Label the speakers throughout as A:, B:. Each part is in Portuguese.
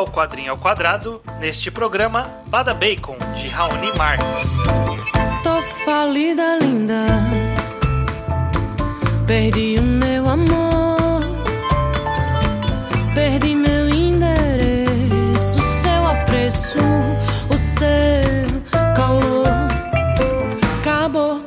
A: ao Quadrinho ao Quadrado, neste programa Bada Bacon, de Raoni Marques.
B: Tô falida, linda. Perdi o meu amor. Perdi meu endereço, seu apreço, o seu calor. Acabou.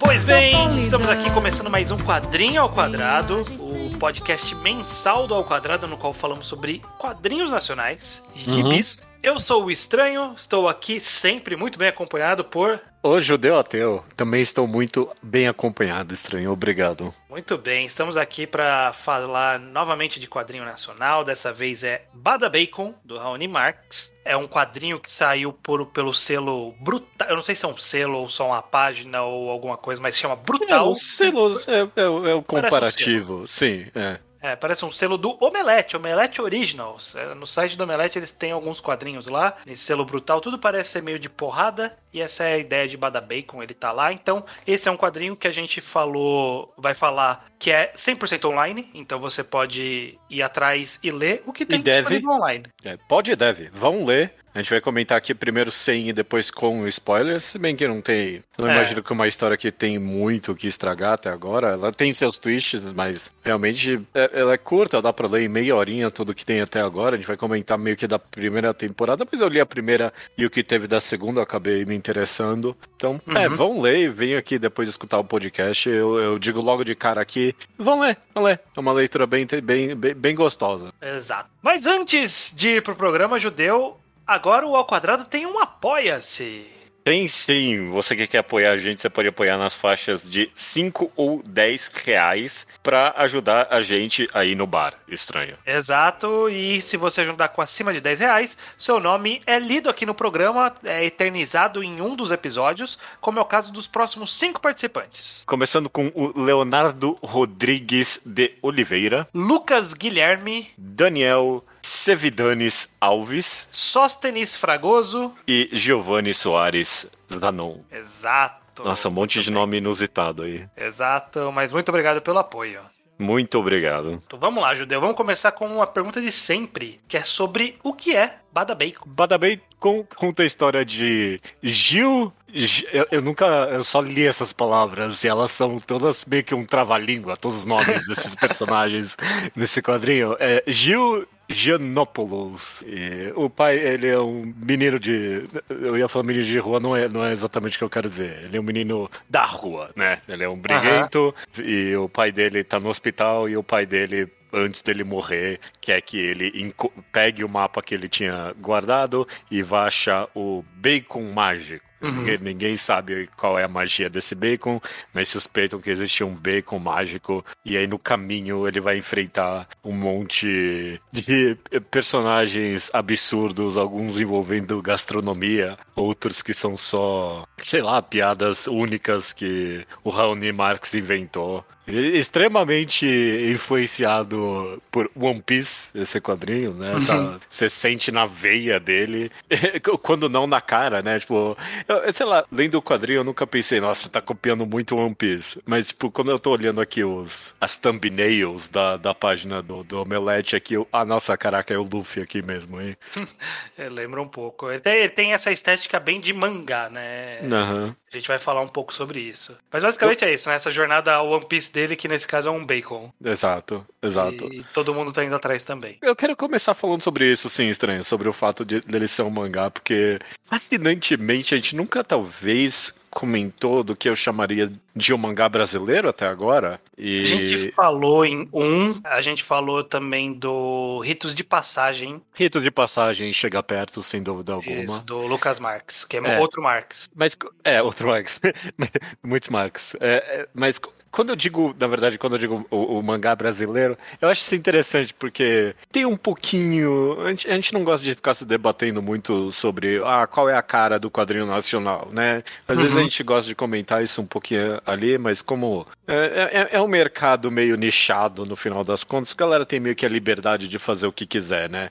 A: Pois bem, estamos aqui começando mais um Quadrinho ao Quadrado, o podcast mensal do Ao Quadrado, no qual falamos sobre quadrinhos nacionais, gibis. Eu sou o Estranho, estou aqui sempre muito bem acompanhado por.
C: O judeu ateu. Também estou muito bem acompanhado, estranho. Obrigado.
A: Muito bem, estamos aqui para falar novamente de quadrinho nacional. Dessa vez é Bada Bacon, do Raoni Marx. É um quadrinho que saiu por, pelo selo Brutal. Eu não sei se é um selo ou só uma página ou alguma coisa, mas chama
C: É,
A: Brutal.
C: o selo é, é, é o
A: Parece um
C: comparativo. Sim, é.
A: É, parece um selo do Omelete, Omelete Originals. É, no site do Omelete eles têm alguns quadrinhos lá, nesse selo brutal. Tudo parece ser meio de porrada, e essa é a ideia de Bada Bacon, ele tá lá. Então, esse é um quadrinho que a gente falou, vai falar que é 100% online, então você pode ir atrás e ler o que tem
C: deve.
A: disponível online.
C: É, Pode e deve. Vão ler. A gente vai comentar aqui primeiro sem e depois com spoilers. Se bem que não tem. Eu não
A: É.
C: imagino que uma história que tem muito o que estragar até agora. Ela tem seus twists, mas realmente é- ela é curta, dá pra ler em meia horinha tudo que tem até agora. A gente vai comentar meio que da primeira temporada, mas eu li a primeira e o que teve da segunda acabei me interessando. Então, é,
A: Uhum.
C: vão ler e venham aqui depois escutar o podcast. Eu, eu digo logo de cara aqui: vão ler, vão ler. É uma leitura bem, bem, bem, bem gostosa.
A: Exato. Mas antes de ir pro programa judeu, agora o Ao Quadrado tem um Apoia-se.
C: Tem sim. Você que quer apoiar a gente, você pode apoiar nas faixas de 5 ou 10 reais pra ajudar a gente aí no bar. Estranho.
A: Exato, e se você ajudar com acima de 10 reais, seu nome é lido aqui no programa, é eternizado em um dos episódios, como é o caso dos próximos cinco participantes.
C: Começando com o Leonardo Rodrigues de Oliveira,
A: Lucas Guilherme,
C: Daniel Sevidanes Alves
A: Sóstenes Fragoso,
C: e Giovanni Soares Zanon.
A: exato.
C: Nossa, um monte de nome inusitado aí.
A: Exato, mas muito obrigado pelo apoio.
C: Muito obrigado.
A: Então vamos lá, Judeu, vamos começar com uma pergunta de sempre, que é sobre o que é Bada Bacon.
C: Badabei con- conta a história de Gil. Gi- Eu, eu nunca. Eu só li essas palavras e elas são todas meio que um trava-língua, todos os nomes desses personagens nesse quadrinho. É Gil Giannopoulos. E o pai, ele é um menino de. Eu ia falar menino de rua, não é, não é exatamente o que eu quero dizer. Ele é um menino da rua, né? Ele é um briguento e o pai dele tá no hospital e o pai dele antes dele morrer, quer que ele pegue o mapa que ele tinha guardado e vá achar o bacon mágico. Ninguém, ninguém sabe qual é a magia desse bacon, mas suspeitam que existe um bacon mágico. E aí no caminho ele vai enfrentar um monte de personagens absurdos, alguns envolvendo gastronomia, outros que são só, sei lá, piadas únicas que o Raoni Marx inventou. Extremamente influenciado por One Piece, esse quadrinho, né? Tá- você sente na veia dele, quando não na cara, né? Tipo, eu- sei lá, lendo o quadrinho eu nunca pensei, nossa, tá copiando muito One Piece. Mas, tipo, quando eu tô olhando aqui os, as thumbnails da, da página do, do Omelete aqui, eu, ah, nossa, caraca, é o Luffy aqui mesmo, hein?
A: É, lembra um pouco. Ele tem, ele tem essa estética bem de mangá, né?
C: Aham.
A: A gente vai falar um pouco sobre isso. Mas basicamente é isso, né? Essa jornada One Piece dele, que nesse caso é um bacon.
C: Exato, exato.
A: E todo mundo tá indo atrás também.
C: Eu quero começar falando sobre isso, sim, estranho, sobre o fato de dele ser um mangá, porque fascinantemente a gente nunca talvez comentou do que eu chamaria de um mangá brasileiro até agora. E
A: A gente falou em um, a gente falou também do Ritos de Passagem,
C: rito de passagem chega perto, sem dúvida
A: isso,
C: alguma.
A: do Lucas Marques, que é,
C: É.
A: outro Marques.
C: Mas é outro Marx, muitos Marx. É, é, mas quando eu digo, na verdade, quando eu digo o, o mangá brasileiro, eu acho isso interessante porque tem um pouquinho. A gente, a gente não gosta de ficar se debatendo muito sobre ah, qual é a cara do quadrinho nacional, né? Às vezes a gente gosta de comentar isso um pouquinho ali, mas como é, é, é um mercado meio nichado no final das contas, a galera tem meio que a liberdade de fazer o que quiser, né?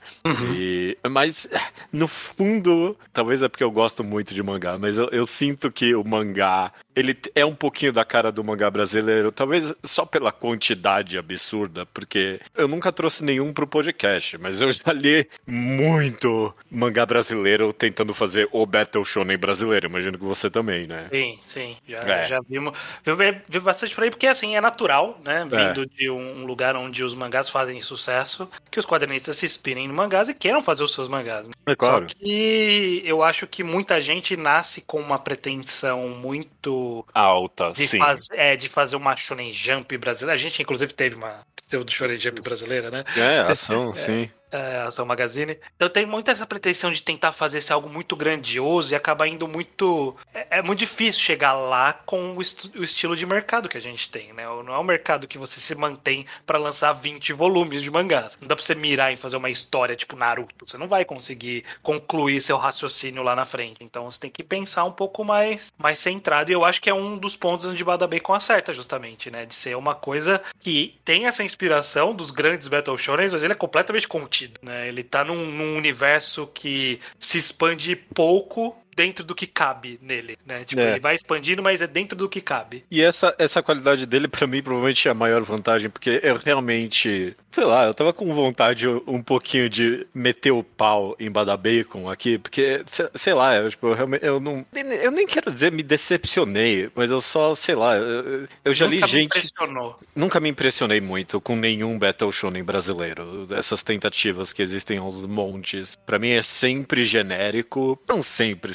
C: E, mas no fundo, talvez é porque eu gosto muito de mangá, mas eu, eu sinto que o mangá ele é um pouquinho da cara do mangá brasileiro, talvez só pela quantidade absurda, porque eu nunca trouxe nenhum pro podcast, mas eu já li muito mangá brasileiro tentando fazer o Battle Shonen brasileiro. Imagino que você também, né?
A: Sim, sim. Já,
C: É.
A: já vimos, vimos, vimos bastante por aí, porque assim, é natural, né?
C: É.
A: Vindo de um lugar onde os mangás fazem sucesso, que os quadrinistas se inspirem em mangás e queiram fazer os seus mangás. né?
C: É claro.
A: Só que eu acho que muita gente nasce com uma pretensão muito
C: Alta,
A: de,
C: sim.
A: faz- é, de fazer uma Shonen Jump brasileira. A gente, inclusive, teve uma pseudo Shonen Jump brasileira, né?
C: É, ação, sim.
A: É, Ação Magazine. Eu tenho muito essa pretensão de tentar fazer esse algo muito grandioso e acabar indo muito. É, é muito difícil chegar lá com o, est- o estilo de mercado que a gente tem, né? Não é um mercado que você se mantém pra lançar 20 volumes de mangás. Não dá pra você mirar em fazer uma história tipo Naruto. Você não vai conseguir concluir seu raciocínio lá na frente. Então você tem que pensar um pouco mais, mais centrado. E eu acho que é um dos pontos onde Bada Bacon acerta, justamente, né? De ser uma coisa que tem essa inspiração dos grandes Battle Shonen, mas ele é completamente contido, né? Ele tá num, num universo que se expande pouco dentro do que cabe nele, né? Tipo,
C: É.
A: ele vai expandindo, mas é dentro do que cabe.
C: E essa, essa qualidade dele, pra mim, provavelmente é a maior vantagem, porque eu realmente, sei lá, eu tava com vontade um pouquinho de meter o pau em Bada Bacon aqui, porque, se- sei lá, eu, tipo, eu realmente, eu não, eu nem quero dizer me decepcionei, mas eu só, sei lá, eu, eu já li
A: Nunca me
C: gente,
A: impressionou.
C: nunca me impressionei muito com nenhum Battle Shonen brasileiro, essas tentativas que existem aos montes, pra mim é sempre genérico, não sempre,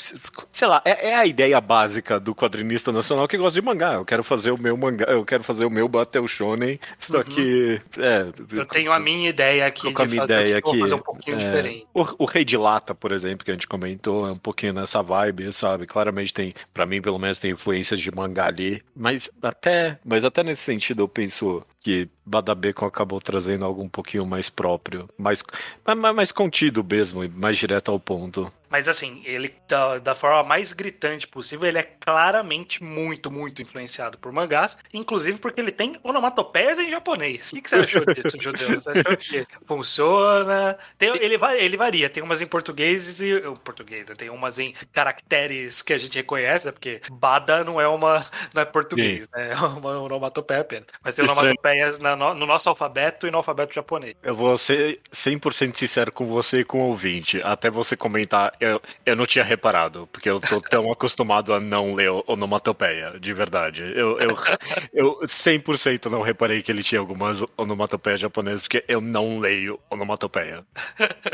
C: sei lá, é, é a ideia básica do quadrinista nacional que gosta de mangá. Eu quero fazer o meu mangá, eu quero fazer o meu Battle Shonen. Isso daqui. É,
A: Eu tenho a minha ideia aqui de
C: minha
A: fazer,
C: ideia
A: vou
C: aqui.
A: fazer um pouquinho
C: É,
A: diferente.
C: O, o Rei de Lata, por exemplo, que a gente comentou, é um pouquinho nessa vibe, sabe? Claramente tem, pra mim, pelo menos, tem influências de mangá ali. Mas até, mas até nesse sentido, eu penso que Badabecon acabou trazendo algo um pouquinho mais próprio, mais, mais, mais contido mesmo, mais direto ao ponto.
A: Mas assim, ele da, da forma mais gritante possível, ele é claramente muito, muito influenciado por mangás, inclusive porque ele tem onomatopeias em japonês. O que, você achou disso, Judeu? Você achou que funciona? Tem- ele, ele varia, tem umas em português e. português, né? tem umas em caracteres que a gente reconhece, né? Porque Bada não é uma. não é português, né? É uma onomatopeia apenas. Mas tem
C: Estranho.
A: Onomatopeias na no, no nosso alfabeto e no alfabeto japonês.
C: Eu vou ser 100% sincero com você e com o ouvinte. Até você comentar, eu, eu não tinha reparado, porque eu tô tão acostumado a não ler onomatopeia, de verdade. Eu, eu, eu 100% não reparei que ele tinha algumas onomatopeias japonesas, porque eu não leio onomatopeia.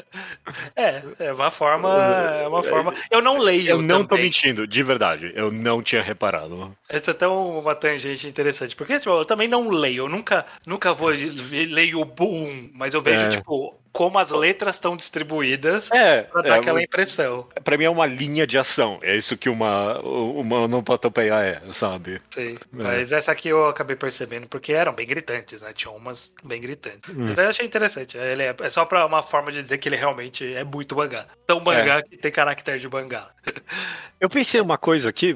A: É, é uma forma. É uma forma. Eu não leio.
C: Eu não tô
A: também.
C: mentindo, de verdade. Eu não tinha reparado.
A: Essa é até uma tangente interessante, porque tipo, eu também não leio, eu nunca, nunca vou leio o boom, mas eu vejo,
C: É.
A: tipo, como as letras estão distribuídas
C: É,
A: pra dar
C: é,
A: aquela impressão.
C: pra mim é uma linha de ação. É isso que uma, uma onomatopeia é, sabe?
A: Sei. Mas essa aqui eu acabei percebendo, porque eram bem gritantes, né? Tinha umas bem gritantes.
C: Hum.
A: Mas eu achei interessante. Ele é, é só pra uma forma de dizer que ele realmente é muito mangá. Tão mangá que tem caractere de mangá.
C: Eu pensei uma coisa aqui,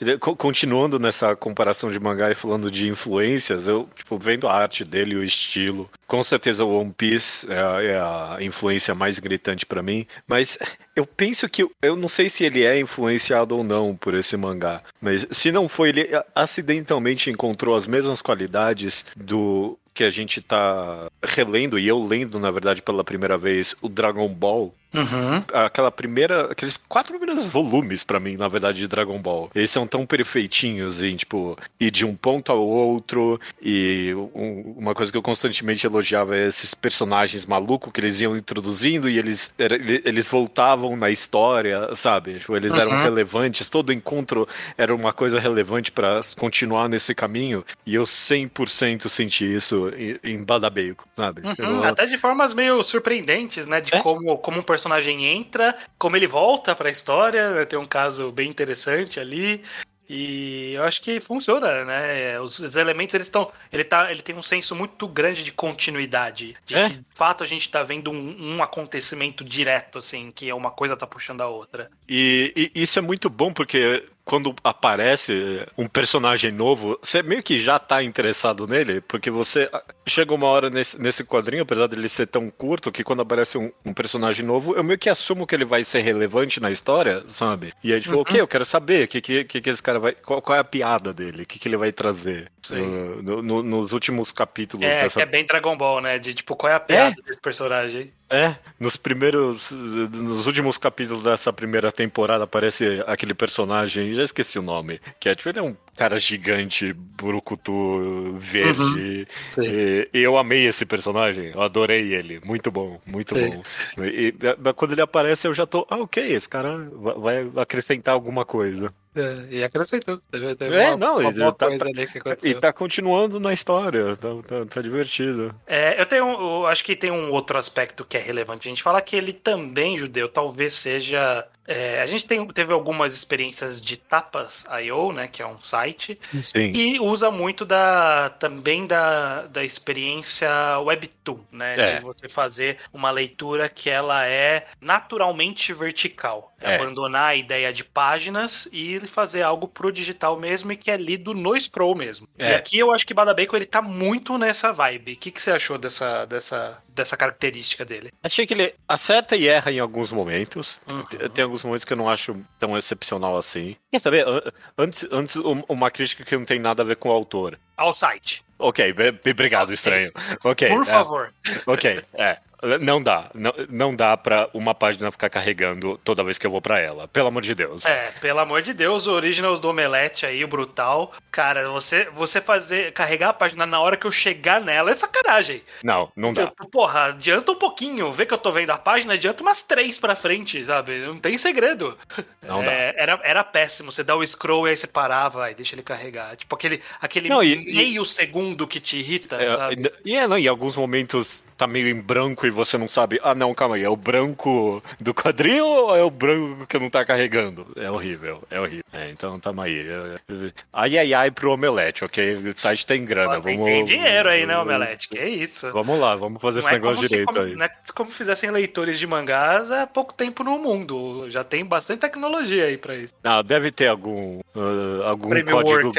C: é, co- continuando nessa comparação de mangá e falando de influências, eu, tipo, vendo a arte dele, o estilo, com certeza o One Piece é a, é influência mais gritante pra mim, mas eu penso que, eu não sei se ele é influenciado ou não por esse mangá, mas se não foi, ele acidentalmente encontrou as mesmas qualidades do que a gente tá relendo, e eu lendo, na verdade, pela primeira vez, o Dragon Ball,
A: Uhum.
C: aquela primeira, aqueles quatro primeiros volumes pra mim, na verdade, de Dragon Ball. Eles são tão perfeitinhos em, tipo, ir de um ponto ao outro e um- uma coisa que eu constantemente elogiava é esses personagens malucos que eles iam introduzindo e eles, era- ele- eles voltavam na história, sabe? Tipo, eles eram
A: Uhum.
C: relevantes, todo encontro era uma coisa relevante pra continuar nesse caminho e eu 100% senti isso em, em Badabeiko, sabe?
A: Uhum,
C: Eu-
A: Até de formas meio surpreendentes, né? De
C: É?
A: como, como um personagem entra, como ele volta pra história. né, Tem um caso bem interessante ali. E eu acho que funciona, né? Os, os elementos eles estão. Ele, tá, ele tem um senso muito grande de continuidade. De
C: É?
A: que, de fato, a gente tá vendo um, um acontecimento direto, assim, que uma coisa tá puxando a outra.
C: E, e isso é muito bom porque quando aparece um personagem novo, você meio que já tá interessado nele, porque você chega uma hora nesse, nesse quadrinho, apesar dele ser tão curto, que quando aparece um, um personagem novo, eu meio que assumo que ele vai ser relevante na história, sabe? E aí, tipo,
A: Uhum.
C: ok, eu quero saber que, que, que, esse cara vai. Qual, qual é a piada dele? O que, que ele vai trazer
A: Sim.
C: uh, no- no- nos últimos capítulos
A: É,
C: dessa
A: é bem Dragon Ball, né? De tipo, qual é a piada desse personagem?
C: É, nos primeiros. Nos últimos capítulos dessa primeira temporada aparece aquele personagem, já esqueci o nome, que é tipo, ele é um cara gigante, burucutu, verde.
A: Sim.
C: E, e eu amei esse personagem, eu adorei ele, muito bom, muito
A: Sim.
C: bom. E, e, quando ele aparece, eu já tô, ah, ok, esse cara vai acrescentar alguma coisa.
A: É, e acrescentou. Teve, teve
C: É,
A: uma,
C: não,
A: uma
C: tá-
A: coisa
C: tá-
A: ali que
C: E tá continuando na história, tá, tá, tá divertido.
A: É, eu tenho, eu acho que tem um outro aspecto que é relevante. A gente fala que ele também, judeu, talvez seja. É, a gente tem, teve algumas experiências de Tapas.io, né, que é um site,
C: Sim.
A: e usa muito da também da, da experiência Webtoon, né,
C: É.
A: de você fazer uma leitura que ela é naturalmente vertical,
C: É.
A: abandonar a ideia de páginas e fazer algo pro digital mesmo e que é lido no scroll mesmo. E
C: É.
A: aqui eu acho que Bada Bacon ele tá muito nessa vibe. O que, que você achou dessa, dessa, dessa característica dele?
C: Achei que ele acerta e erra em alguns momentos.
A: Uhum.
C: Tem- alguns momentos que eu não acho tão excepcional assim. Quer saber? An- Antes, antes um- uma crítica que não tem nada a ver com o autor.
A: Ao site.
C: Ok, obrigado, estranho. Ok.
A: Por
C: é,
A: favor.
C: Ok, é. Não dá. Não, não dá pra uma página ficar carregando toda vez que eu vou pra ela. Pelo amor de Deus.
A: É, pelo amor de Deus, o Originals do Omelete aí, o brutal. Cara, você, você fazer, carregar a página na hora que eu chegar nela é sacanagem.
C: Não, não dá.
A: Tipo, porra, adianta um pouquinho. Vê que eu tô vendo a página, adianta umas três pra frente, sabe? Não tem segredo.
C: Não
A: É, Era, era péssimo. Você dá o scroll e aí você parava e deixa ele carregar. Tipo, aquele, aquele
C: Não, e-
A: meio segundo que te irrita,
C: É,
A: sabe?
C: e é, não, em alguns momentos tá meio em branco e você não sabe. Ah, não, calma aí. É o branco do quadrinho ou é o branco que não tá carregando? É horrível, é horrível. É, então tamo aí. É, Ai, ai, ai pro omelete, ok? O site tem grana.
A: Ó, tem,
C: vamos,
A: tem dinheiro aí, né, Omelete? Que isso.
C: Vamos lá, vamos fazer esse
A: Não é,
C: negócio
A: se,
C: direito
A: como,
C: aí.
A: não é como fizessem leitores de mangás há pouco tempo no mundo. Já tem bastante tecnologia aí pra isso.
C: Não, deve ter algum, ah, algum
A: Premium
C: código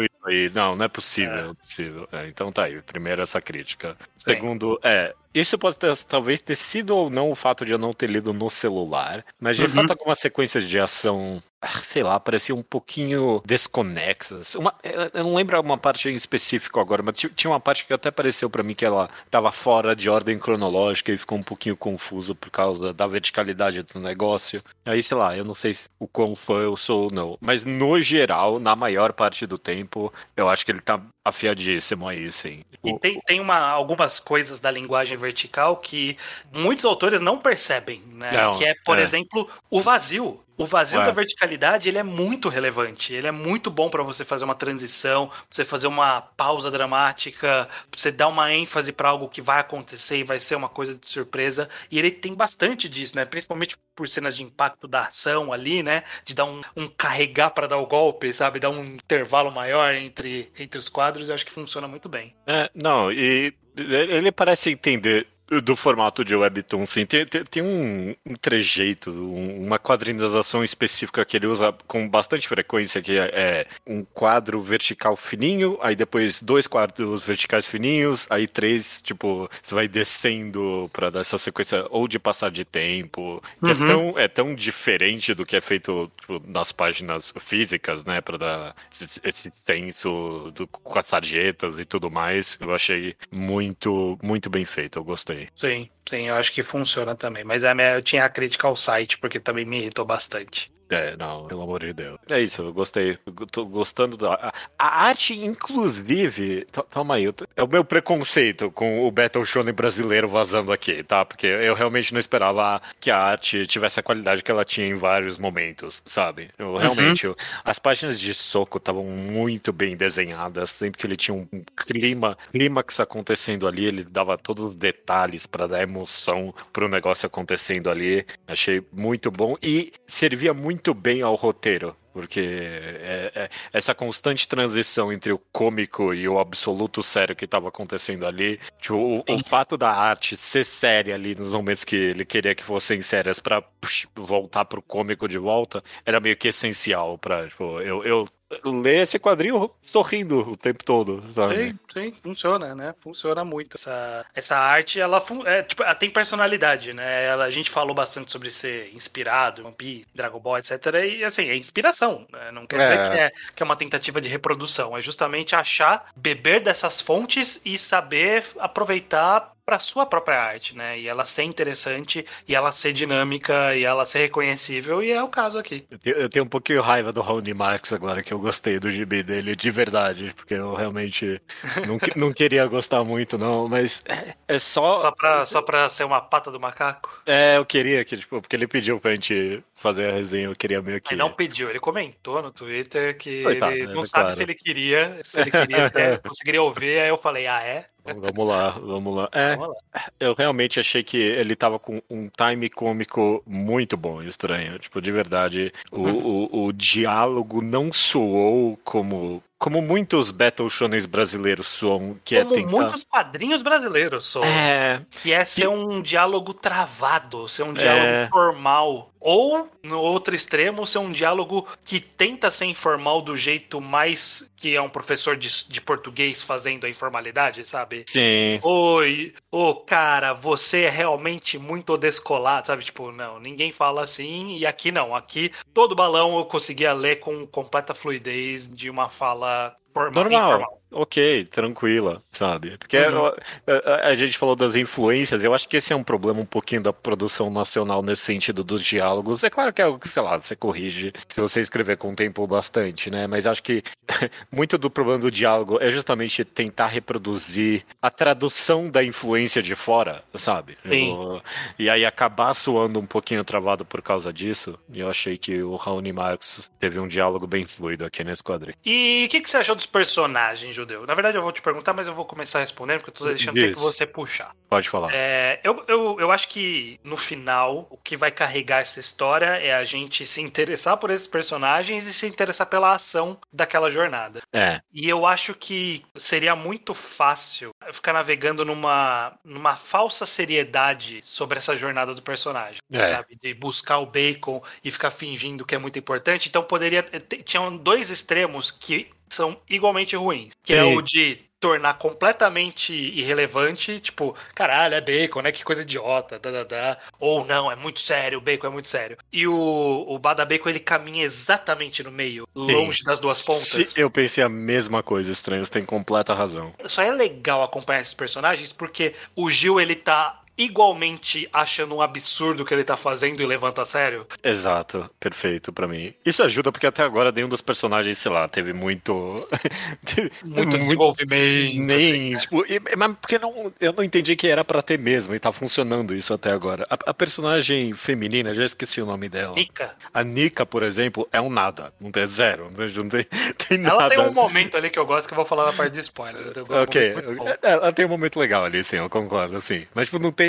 A: aí.
C: Aí. Não, não é possível.
A: É.
C: não é possível. É, então tá aí. Primeiro essa crítica.
A: Sim.
C: Segundo, é. Isso pode ter, talvez ter sido ou não o fato de eu não ter lido no celular, mas de
A: Uhum.
C: fato algumas sequências de ação, ah, sei lá, pareciam um pouquinho desconexas. Uma, eu não lembro uma parte em específico agora, mas ti- tinha uma parte que até pareceu pra mim que ela tava fora de ordem cronológica e ficou um pouquinho confuso por causa da verticalidade do negócio. Aí, sei lá, eu não sei se- o quão fã eu sou ou não, mas no geral, na maior parte do tempo, eu acho que ele tá afiadíssimo aí, sim.
A: E tem, tem uma, algumas coisas da linguagem vertical que muitos autores não percebem, né?
C: Não,
A: que é, por
C: é.
A: exemplo, o vazio. O vazio da verticalidade, ele é muito relevante. Ele é muito bom pra você fazer uma transição, pra você fazer uma pausa dramática, pra você dar uma ênfase pra algo que vai acontecer e vai ser uma coisa de surpresa. E ele tem bastante disso, né? Principalmente por cenas de impacto da ação ali, né? De dar um, um carregar pra dar o golpe, sabe? Dar um intervalo maior entre, entre os quadros. Eu acho que funciona muito bem.
C: É, não, e ele parece entender do formato de webtoon, sim. Tem, tem, tem um, um trejeito, um- uma quadrinização específica que ele usa com bastante frequência, que é, é um quadro vertical fininho, aí depois dois quadros verticais fininhos, aí três, tipo, você vai descendo pra dar essa sequência ou de passar de tempo, que é,
A: Uhum.
C: tão, é tão diferente do que é feito tipo, nas páginas físicas, né, pra dar esse, esse senso do, com as sarjetas e tudo mais. Eu achei muito, muito bem feito, eu gostei.
A: Sim, sim, eu acho que funciona também. Mas a minha, eu tinha a crítica ao site, porque também me irritou bastante.
C: É, não, pelo amor de Deus. É isso, eu gostei. Eu tô gostando da. A, a arte, inclusive. to- Toma aí, eu tô- é o meu preconceito com o Battle Shonen brasileiro vazando aqui, tá? Porque eu realmente não esperava que a arte tivesse a qualidade que ela tinha em vários momentos, sabe? Eu realmente. eu- as páginas de soco estavam muito bem desenhadas, sempre que ele tinha um clima, clímax acontecendo ali, ele dava todos os detalhes pra dar emoção pro negócio acontecendo ali. Achei muito bom e servia muito bem ao roteiro. Porque é- é- essa constante transição entre o cômico e o absoluto sério que estava acontecendo ali, tipo, o, o fato da arte ser séria ali nos momentos que ele queria que fossem sérias pra puxa, voltar pro cômico de volta, era meio que essencial pra, tipo, eu, eu ler esse quadrinho sorrindo o tempo todo, sabe?
A: Sim, sim, funciona, né? Funciona muito. Essa, essa arte, ela, é, tipo, ela tem personalidade, né? Ela, a gente falou bastante sobre ser inspirado, One Piece, Dragon Ball, etc. E, assim, é inspiração. né? Não quer dizer
C: É.
A: que é, que é uma tentativa de reprodução. É justamente achar, beber dessas fontes e saber aproveitar para sua própria arte, né? E ela ser interessante, e ela ser dinâmica, e ela ser reconhecível, e é o caso aqui.
C: Eu tenho- um pouquinho raiva do Raoni Marx agora, que eu gostei do gibi dele, de verdade, porque eu realmente não, não queria gostar muito, não, mas é, é só.
A: Só pra, só pra ser uma pata do macaco.
C: É, eu queria que, tipo, porque ele pediu pra gente fazer a resenha, eu queria meio que.
A: Ele não pediu, ele comentou no Twitter que ele
C: né,
A: não
C: é
A: sabe
C: claro.
A: se ele queria, se ele queria até conseguiria ouvir, aí eu falei, ah, é?
C: Vamos lá, vamos lá. É,
A: Vamos lá.
C: eu realmente achei que ele tava com um time cômico muito bom e estranho. Tipo, de verdade, o, o, o diálogo não soou como. Como muitos Battle Shonens brasileiros soam, que
A: Como
C: é tentar.
A: muitos quadrinhos brasileiros são.
C: É,
A: Que é ser um diálogo travado, ser um diálogo
C: É.
A: formal. Ou, no outro extremo, ser um diálogo que tenta ser informal do jeito mais que é um professor de, de português fazendo a informalidade, sabe?
C: sim.
A: Oi, ô cara, você é realmente muito descolado, sabe? Tipo, não, ninguém fala assim, e aqui não. Aqui todo balão eu conseguia ler com completa fluidez de uma fala formal.
C: Normal.
A: informal.
C: Ok, tranquila, sabe? Porque
A: Uhum.
C: a, a- a gente falou das influências, eu acho que esse é um problema um pouquinho da produção nacional nesse sentido dos diálogos. É claro que é algo que, sei lá, você corrige se você escrever com tempo bastante, né? Mas acho que muito do problema do diálogo é justamente tentar reproduzir a tradução da influência de fora, sabe? Eu- e aí acabar soando um pouquinho travado por causa disso. E eu achei que o Raoni Marx teve um diálogo bem fluido aqui nesse quadrinho.
A: E o que, que você achou dos personagens, Judeu? Na verdade, eu vou te perguntar, mas eu vou começar respondendo, porque eu tô deixando
C: Isso.
A: você puxar.
C: Pode falar.
A: É, eu, eu, eu acho que no final, o que vai carregar essa história é a gente se interessar por esses personagens e se interessar pela ação daquela jornada.
C: É.
A: E eu acho que seria muito fácil ficar navegando numa, numa falsa seriedade sobre essa jornada do personagem.
C: É.
A: Sabe? De buscar o bacon e ficar fingindo que é muito importante. Então poderia. t- Tinham dois extremos que são igualmente ruins. Que é
C: Sim.
A: o de tornar completamente irrelevante, tipo, caralho, é bacon, né? Que coisa idiota, da, da, da. Ou não, é muito sério, o bacon é muito sério. E o, o Bada Bacon, ele caminha exatamente no meio, longe das duas pontas.
C: Se- eu pensei a mesma coisa, estranho, você tem completa razão.
A: Só é legal acompanhar esses personagens porque o Gil ele tá igualmente achando um absurdo o que ele tá fazendo e levanta a sério.
C: Exato, perfeito pra mim. Isso ajuda porque até agora nenhum dos personagens, sei lá, teve muito. teve
A: Muito desenvolvimento. assim.
C: Nem, tipo, e- mas porque não, eu não entendi que era pra ter mesmo e tá funcionando isso até agora. A, a personagem feminina, já esqueci o nome dela.
A: Nika,
C: A Nika, por exemplo, é um nada. Não tem zero. Não tem, não tem, nada.
A: ela tem um momento ali que eu gosto que eu vou falar na parte de spoiler.
C: Ok,
A: bom.
C: é, ela tem um momento legal ali, sim, eu concordo, assim. Mas, tipo, não tem.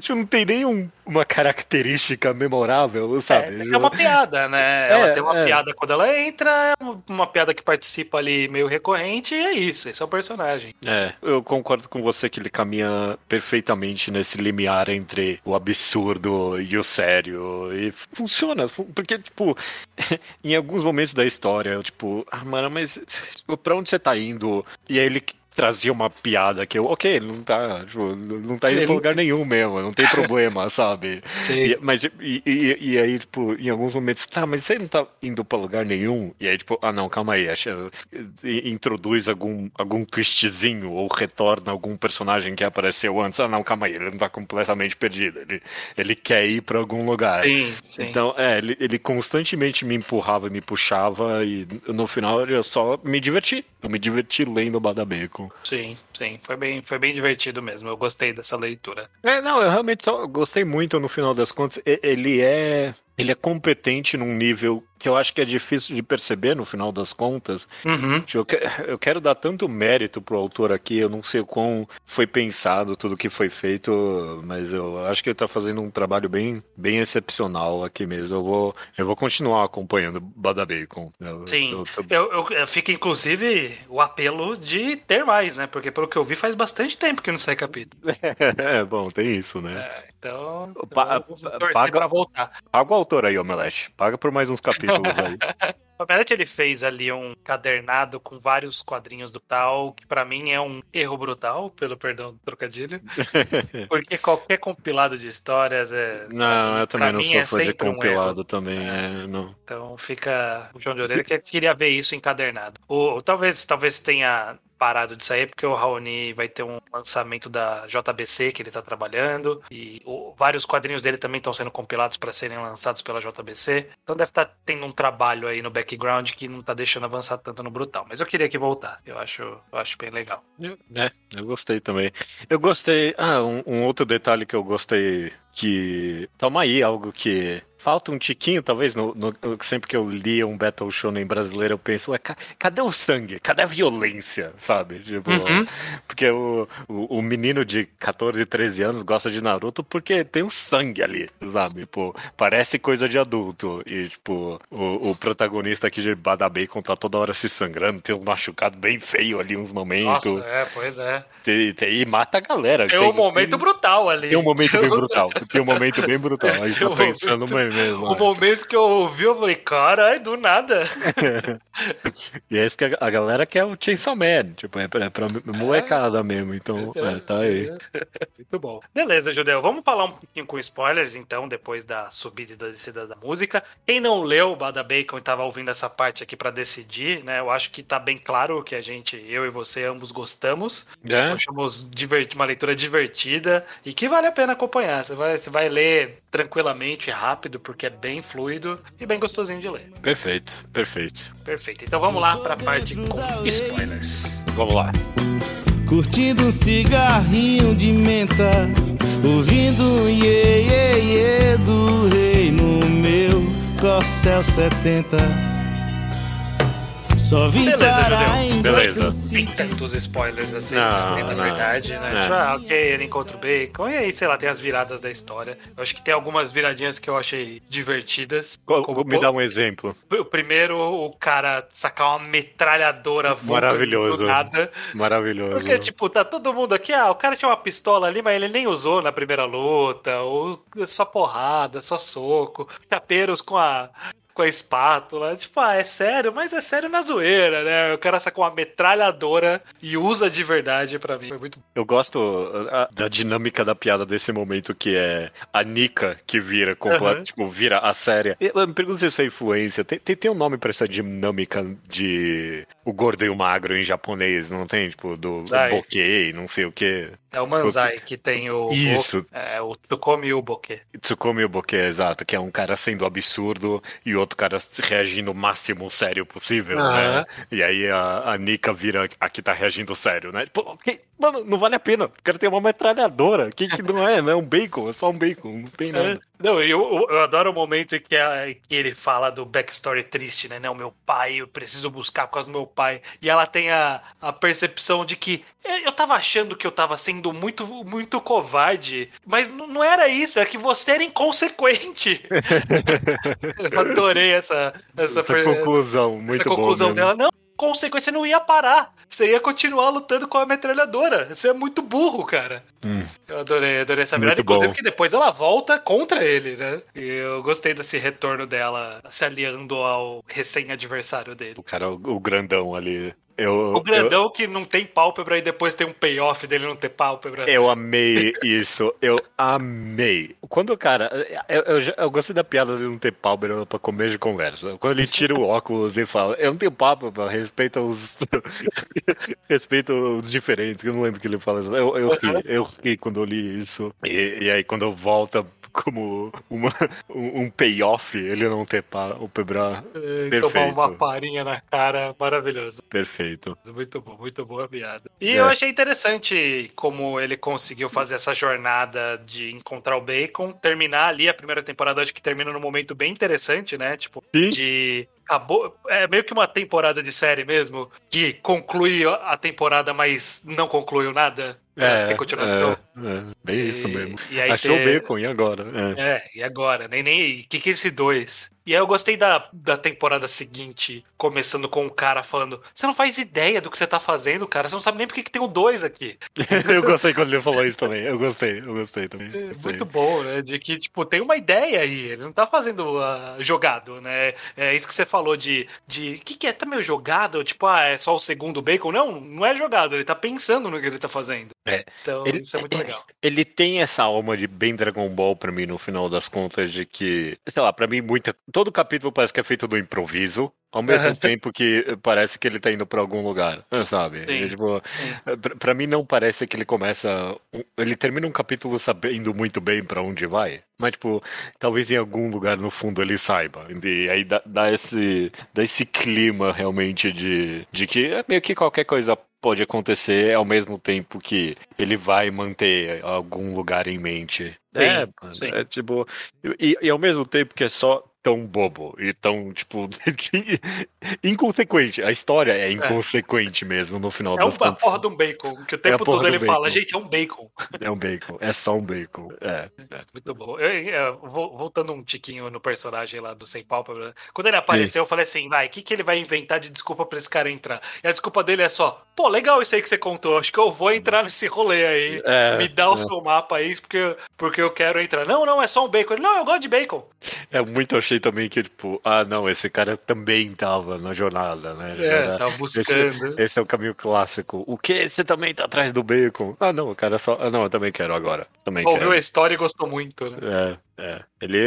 C: Tipo, não tem nenhum uma característica memorável, sabe?
A: É, é uma piada, né? Ela
C: É,
A: tem uma
C: é.
A: piada quando ela entra, uma piada que participa ali meio recorrente, e é isso, esse é o personagem.
C: É, eu concordo com você que ele caminha perfeitamente nesse limiar entre o absurdo e o sério. E funciona, fu- porque, tipo, em alguns momentos da história, eu, tipo, ah, mano, mas tipo, pra onde você tá indo? E aí ele trazia uma piada que eu, ok, não tá, tipo, não tá indo pra lugar nenhum mesmo, não tem problema, sabe? E, mas, e, e, e aí, tipo, em alguns momentos, tá, mas você não tá indo pra lugar nenhum? E aí, tipo, ah, não, calma aí, acha, introduz algum, algum twistzinho ou retorna algum personagem que apareceu antes. Ah, não, calma aí, ele não tá completamente perdido, ele, ele quer ir pra algum lugar.
A: Sim, sim.
C: Então, é, ele, ele constantemente me empurrava e me puxava, e no final eu só me diverti. Eu me diverti lendo o Badabeco.
A: Sim, sim. Foi bem, foi bem divertido mesmo. Eu gostei dessa leitura.
C: É, não, eu realmente só gostei muito no final das contas. Ele é. Ele é competente num nível que eu acho que é difícil de perceber no final das contas.
A: Uhum.
C: Eu, que- eu quero dar tanto mérito pro autor aqui, eu não sei o quão foi pensado tudo que foi feito, mas eu acho que ele tá fazendo um trabalho bem, bem excepcional aqui mesmo. Eu vou, eu vou continuar acompanhando Bada Bacon. Eu-
A: Sim.
C: eu tô-
A: Eu, eu, fica inclusive o apelo de ter mais, né? Porque pelo que eu vi faz bastante tempo que não sai capítulo.
C: é, bom, tem isso, né?
A: Então,
C: Pa-
A: eu vou torcer
C: paga-
A: pra voltar.
C: Paga o autor aí, Omelete. Paga por mais uns capítulos aí.
A: O Omelete ele fez ali um cadernado com vários quadrinhos do tal, que pra mim é um erro brutal, pelo perdão do trocadilho. Porque qualquer compilado de histórias é.
C: Não, eu também não sou
A: é
C: fã de
A: um
C: compilado
A: erro.
C: também. É, não.
A: Então fica o João de Orelha que queria ver isso encadernado. O, talvez, talvez tenha parado de sair, porque o Raoni vai ter um lançamento da JBC que ele tá trabalhando, e o- vários quadrinhos dele também estão sendo compilados para serem lançados pela JBC. Então deve estar tendo um trabalho aí no background que não tá deixando avançar tanto no Brutal. Mas eu queria que voltasse, eu acho, eu acho bem legal.
C: Eu- É, eu gostei também. Eu gostei. Ah, um, um outro detalhe que eu gostei que. Toma aí, algo que. Falta um tiquinho, talvez, no, no- sempre que eu lia um Battle Shonen brasileiro, eu penso, ué, ca- cadê o sangue? Cadê a violência? Sabe? Tipo,
A: Uhum.
C: porque o, o, o menino de 14, 13 anos gosta de Naruto porque tem um sangue ali, sabe? Tipo, parece coisa de adulto. E, tipo, o, o protagonista aqui de Bada Bacon tá toda hora se sangrando, tem um machucado bem feio ali, uns momentos.
A: Nossa, é, pois é.
C: Tem- tem- E mata a galera.
A: Tem um momento brutal ali.
C: Tem um momento bem brutal. Tem um momento bem brutal. A gente tá pensando
A: momento-
C: mesmo.
A: O momento que eu ouvi, eu falei, caralho, do nada.
C: E é isso que a, a galera quer o Chainsaw Man. Tipo, é pra, é pra molecada mesmo. Então, é, tá aí.
A: Muito bom. Beleza, Judeu. Vamos falar um pouquinho com spoilers, então, depois da subida e da descida da música. Quem não leu o Bada Bacon e tava ouvindo essa parte aqui pra decidir, né? Eu acho que tá bem claro que a gente, eu e você, ambos gostamos.
C: É?
A: Achamos uma leitura divertida e que vale a pena acompanhar. Você vai, você vai ler tranquilamente, rápido, porque é bem fluido e bem gostosinho de ler.
C: Perfeito, perfeito.
A: Perfeito. Então vamos lá pra parte com spoilers.
C: Vamos lá.
D: Curtindo um cigarrinho de menta Ouvindo um iê, iê, iê do rei no meu Corcel 70 Só vim
A: Beleza, Judeu.
C: Beleza.
A: Tem tantos spoilers assim,
C: Não,
A: né, na
C: não.
A: verdade, né?
C: É.
A: Tipo, ah, ok, ele encontra o Bacon, e aí, sei lá, tem as viradas da história. Eu acho que tem algumas viradinhas que eu achei divertidas.
C: Qual-
A: Como,
C: Me dá um exemplo.
A: O primeiro, o cara sacar uma metralhadora
C: Maravilhoso.
A: do nada.
C: Maravilhoso.
A: Porque, tipo, tá todo mundo aqui, ah, o cara tinha uma pistola ali, mas ele nem usou na primeira luta, ou só porrada, só soco, chapeiros com a, com a espátula. Tipo, ah, é sério, mas é sério na zoeira, né? O cara sacou uma metralhadora e usa de verdade pra mim. Foi muito
C: Eu gosto ah, da dinâmica da piada desse momento, que é a Nika que vira completa,
A: Aham.
C: tipo, vira a séria. Eu me pergunto se isso é influência. Tem, tem, tem um nome pra essa dinâmica de o gordo e o magro em japonês, não tem? Tipo, do
A: Zai.
C: bokeh, não sei o que.
A: É o Manzai que tem o.
C: Isso.
A: É, o Tsukomi e o Bokeh.
C: Tsukumi Oboke, exato, que é um cara sendo absurdo e outro cara reagindo o máximo sério possível,
A: Aham.
C: né? E aí a, a Nika vira a que tá reagindo sério, né? Pô, que- mano, não vale a pena. O cara tem uma metralhadora. Que, que não é, não é um bacon, é só um bacon, não tem
A: É.
C: nada.
A: Não, eu, eu, adoro o momento em que, a- que ele fala do backstory triste, né? Não, meu pai, eu preciso buscar por causa do meu pai. E ela tem a, a percepção de que eu, eu tava achando que eu tava sendo muito, muito covarde, mas n- não era isso, é que você era inconsequente. eu adorei essa, essa,
C: Essa
A: per-
C: conclusão, muito
A: essa conclusão
C: mesmo.
A: dela. Não, consequência você não ia parar. Você ia continuar lutando com a metralhadora. Você é muito burro, cara.
C: Hum.
A: Eu adorei, adorei essa virada.
C: Muito
A: Inclusive
C: bom.
A: que depois ela volta contra ele, né? E eu gostei desse retorno dela se aliando ao recém-adversário dele.
C: O cara, o, o grandão ali. Eu,
A: O grandão que não tem pálpebra e depois tem um payoff dele não ter pálpebra.
C: Eu amei isso, eu amei. Quando o cara. Eu, eu, eu gostei da piada de não ter pálpebra pra comer de conversa. Quando ele tira o óculos e fala, eu não tenho pálpebra, respeita os. respeita os diferentes, que eu não lembro o que ele fala. Eu, eu ri, eu ri quando eu li isso. E, e aí quando volta como uma, um, um payoff ele não ter pa, o Pebra.
A: Tomar uma parinha na cara, maravilhoso.
C: Perfeito.
A: Muito bom, muito boa a piada. E
C: É.
A: eu achei interessante como ele conseguiu fazer essa jornada de encontrar o Bacon, terminar ali a primeira temporada, acho que termina num momento bem interessante, né? Tipo,
C: Sim.
A: de. Acabou. É meio que uma temporada de série mesmo, que conclui a temporada, mas não concluiu nada. pra ter continuação.
C: é, é, bem isso mesmo.
A: E
C: Achou o
A: ter-
C: bacon, e agora? É.
A: É, e agora? Nem, nem. O que, que é esse dois? E aí eu gostei da, da temporada seguinte, começando com o cara falando: Você não faz ideia do que você tá fazendo, cara. Você não sabe nem por que que tem o dois aqui.
C: eu gostei quando ele falou isso também. Eu gostei, eu gostei também.
A: É
C: Gostei.
A: muito bom, né? De que, tipo, tem uma ideia aí. Ele não tá fazendo ah, jogado, né? É isso que você falou de. de o que, que é? Tá meio jogado? Tipo, ah, é só o segundo bacon? Não, não é jogado. Ele tá pensando no que ele tá fazendo.
C: É.
A: Então,
C: Ele-
A: isso é muito legal.
C: Ele tem essa alma de bem Dragon Ball pra mim no final das contas, de que, sei lá, pra mim, muita. Todo capítulo parece que é feito do improviso. Ao mesmo
A: Aham.
C: tempo que parece que ele tá indo pra algum lugar, sabe?
A: Sim.
C: É, tipo, pra, pra mim não parece que ele começa. Ele termina um capítulo sabendo muito bem pra onde vai. Mas, tipo, talvez em algum lugar no fundo ele saiba. E aí dá, dá esse, dá esse clima realmente de, de que é meio que qualquer coisa pode acontecer ao mesmo tempo que ele vai manter algum lugar em mente.
A: Sim,
C: é,
A: sim.
C: é tipo. E, e ao mesmo tempo que é só tão bobo e tão, tipo, que- inconsequente. A história é inconsequente mesmo no final
A: É um,
C: das
A: a
C: contas.
A: porra de um bacon. Que o
C: É
A: tempo
C: porra
A: todo
C: do
A: ele fala,
C: bacon.
A: gente, é um bacon.
C: É um bacon. É só um bacon. É.
A: Muito bom. Eu, eu- vo- voltando um tiquinho no personagem lá do Sem Pálpebra, quando ele apareceu, eu falei assim, vai, o que, que ele vai inventar de desculpa pra esse cara entrar? E a desculpa dele é só, pô, legal isso aí que você contou, acho que eu vou entrar nesse rolê aí.
C: É,
A: Me dá o
C: é.
A: seu mapa aí, porque, porque eu quero entrar. Não, não, é só um bacon. Ele, Não, eu gosto de bacon.
C: É muito achei também que, tipo, ah, não, esse cara também tava na jornada, né?
A: É,
C: Era-
A: tava buscando.
C: Esse é o caminho clássico. O que? Você também tá atrás do bacon? Ah, não, o cara só. Ah, não, eu também quero agora. Também
A: Ouviu
C: quero.
A: a história e gostou muito, né?
C: É, é. Ele,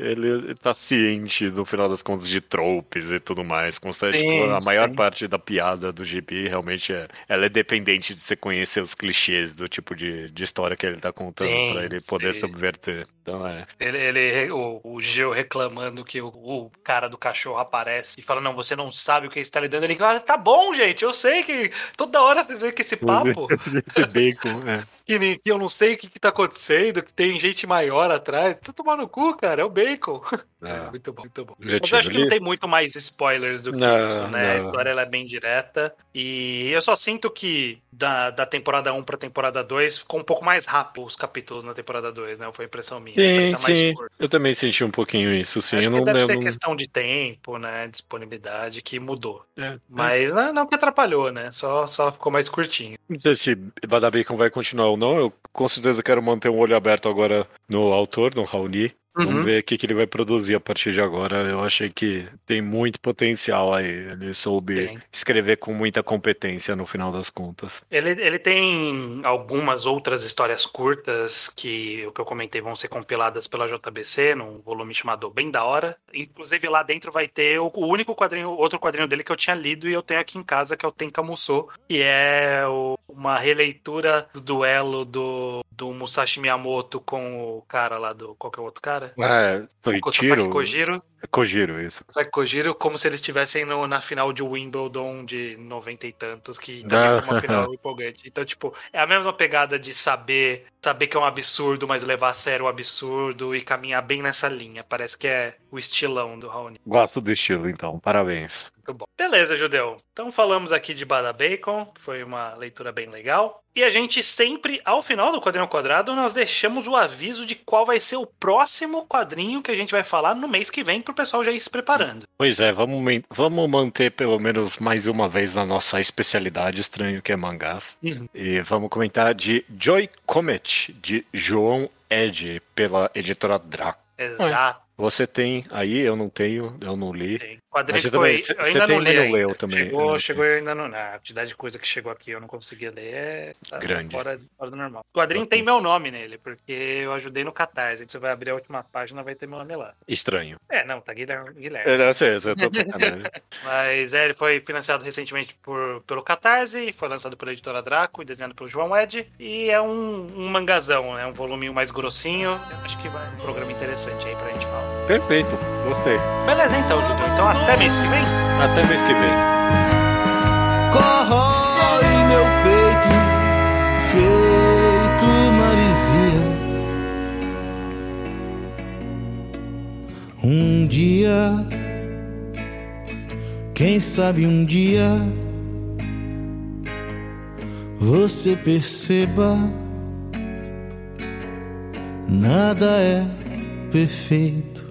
C: ele tá ciente, no final das contas, de tropes e tudo mais. Constante,
A: Sim,
C: tipo, a maior
A: sim.
C: parte da piada do GB realmente é. Ela é dependente de você conhecer os clichês do tipo de, de história que ele tá contando pra ele poder
A: sim.
C: subverter. Então é.
A: Ele, ele- o, o Geo reclamando que o, o cara do cachorro aparece e fala: Não, você não sabe o que está lidando. Ele fala: Tá bom, gente, eu sei que toda hora vocês veem que esse papo,
C: Esse bacon, é.
A: Que, nem- que eu não sei o que, que tá acontecendo, que tem gente maior atrás. Tá tomando no cu, cara, é o bacon.
C: É.
A: muito bom, muito bom. Mas eu acho que não tem muito mais spoilers do que
C: Não,
A: isso, né? A
C: não.
A: história ela é bem direta. E eu só sinto que da, da temporada 1 pra temporada 2 ficou um pouco mais rápido os capítulos na temporada 2, né? Foi impressão minha.
C: Sim, sim. Eu também senti um pouquinho isso, sim.
A: Acho
C: eu
A: que
C: não,
A: deve
C: eu
A: ser questão de tempo, né? Disponibilidade que mudou.
C: É,
A: Mas não, não que atrapalhou, né? Só, só ficou mais curtinho.
C: Não sei se Badabacon vai continuar ou não. Eu com certeza quero manter um olho aberto agora no autor, no Raoni.
A: Uhum.
C: Vamos ver o que, que ele vai produzir a partir de agora. Eu achei que tem muito potencial aí. Ele soube
A: Tem.
C: escrever com muita competência no final das contas.
A: Ele, ele tem algumas outras histórias curtas que, o que eu comentei, vão ser compiladas pela JBC num volume chamado Bem da Hora. Inclusive lá dentro vai ter o, o único quadrinho, outro quadrinho dele que eu tinha lido e eu tenho aqui em casa, que é o Tenkamuso, que é o- uma releitura do duelo do, do Musashi Miyamoto com o cara lá do. Qual que é o outro cara?
C: É, foi
A: O Kosasaki
C: tiro.
A: Kojiro.
C: Kojiro, isso.
A: Saki Kojiro como se eles estivessem na final de Wimbledon de 90 e tantos, que também foi uma final empolgante. Então, tipo, é a mesma pegada de saber, saber que é um absurdo, mas levar a sério o absurdo e caminhar bem nessa linha. Parece que é o estilão do Raoni.
C: Gosto do estilo, então. Parabéns.
A: Muito bom. Beleza, Judeu. Então falamos aqui de Bada Bacon, que foi uma leitura bem legal. E a gente sempre, ao final do quadrinho quadrado, nós deixamos o aviso de qual vai ser o próximo quadrinho que a gente vai falar no mês que vem, pro pessoal já ir se preparando.
C: Pois é, vamos, vamos manter pelo menos mais uma vez na nossa especialidade estranho que é mangás.
A: Uhum.
C: E vamos comentar de Joy Comet, de João Ed, pela editora Draco.
A: Exato.
C: Você tem aí, eu não tenho, eu não li.
A: Tem. Quadrinho foi.
C: também- você-
A: eu ainda
C: tem,
A: não li.
C: não leu também.
A: Chegou,
C: Ah,
A: chegou eu ainda não. Na quantidade de coisa que chegou aqui eu não consegui ler é tá
C: Grande.
A: Fora, fora do normal. O quadrinho tem meu nome nele, porque eu ajudei no Catarse. Você vai abrir a última página, vai ter meu nome lá.
C: Estranho.
A: É, não, tá Guilherme. Guilherme.
C: É, não sei, eu tô.
A: Mas é, ele foi financiado recentemente por, pelo Catarse, foi lançado pela editora Draco e desenhado pelo João Ed. E é um, um mangazão, né? Um voluminho mais grossinho. Eu acho que vai um programa interessante aí pra gente falar.
C: Perfeito, gostei.
A: Beleza, então, Judeu. Então até mês que vem.
C: Até mês que vem.
D: Corrói meu peito, feito maresia. Um dia, quem sabe um dia, você perceba, nada é perfeito.